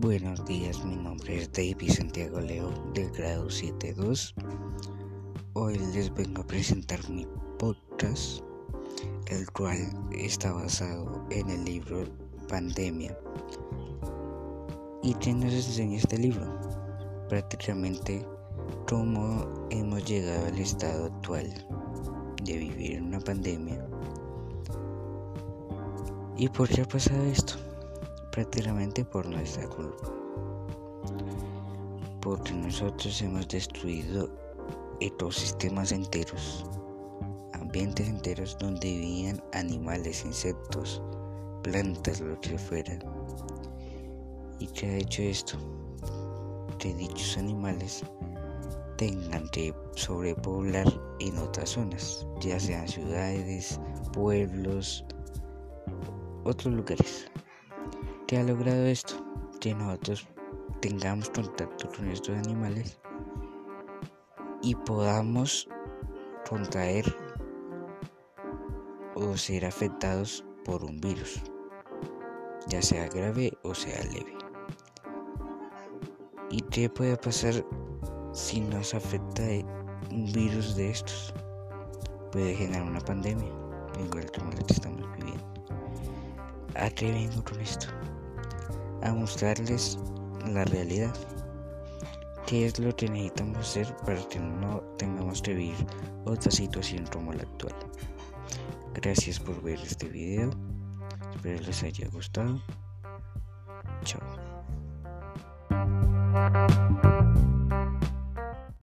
nombre es David Santiago Leo del grado 7.2. Hoy les vengo a presentar mi podcast, el cual está basado en el libro Pandemia. ¿Y qué nos enseña este libro? Prácticamente cómo hemos llegado al estado actual de vivir una pandemia. ¿Y por qué ha pasado esto? Prácticamente por nuestra culpa porque nosotros hemos destruido ecosistemas enteros, ambientes enteros donde vivían animales, insectos, plantas, lo que fuera. ¿Y qué ha hecho esto? Que dichos animales tengan que sobrepoblar en otras zonas, ya sean ciudades, pueblos, otros lugares. ¿Qué ha logrado esto? Que nosotros tengamos contacto con estos animales y podamos contraer o ser afectados por un virus, ya sea grave o sea leve. ¿Y qué puede pasar si nos afecta un virus de estos? Puede generar una pandemia, igual como la que estamos viviendo. ¿A qué vengo con esto? A mostrarles la realidad. ¿Qué es lo que necesitamos hacer para que no tengamos que vivir otra situación como la actual? Gracias por ver este video. Espero les haya gustado. Chao.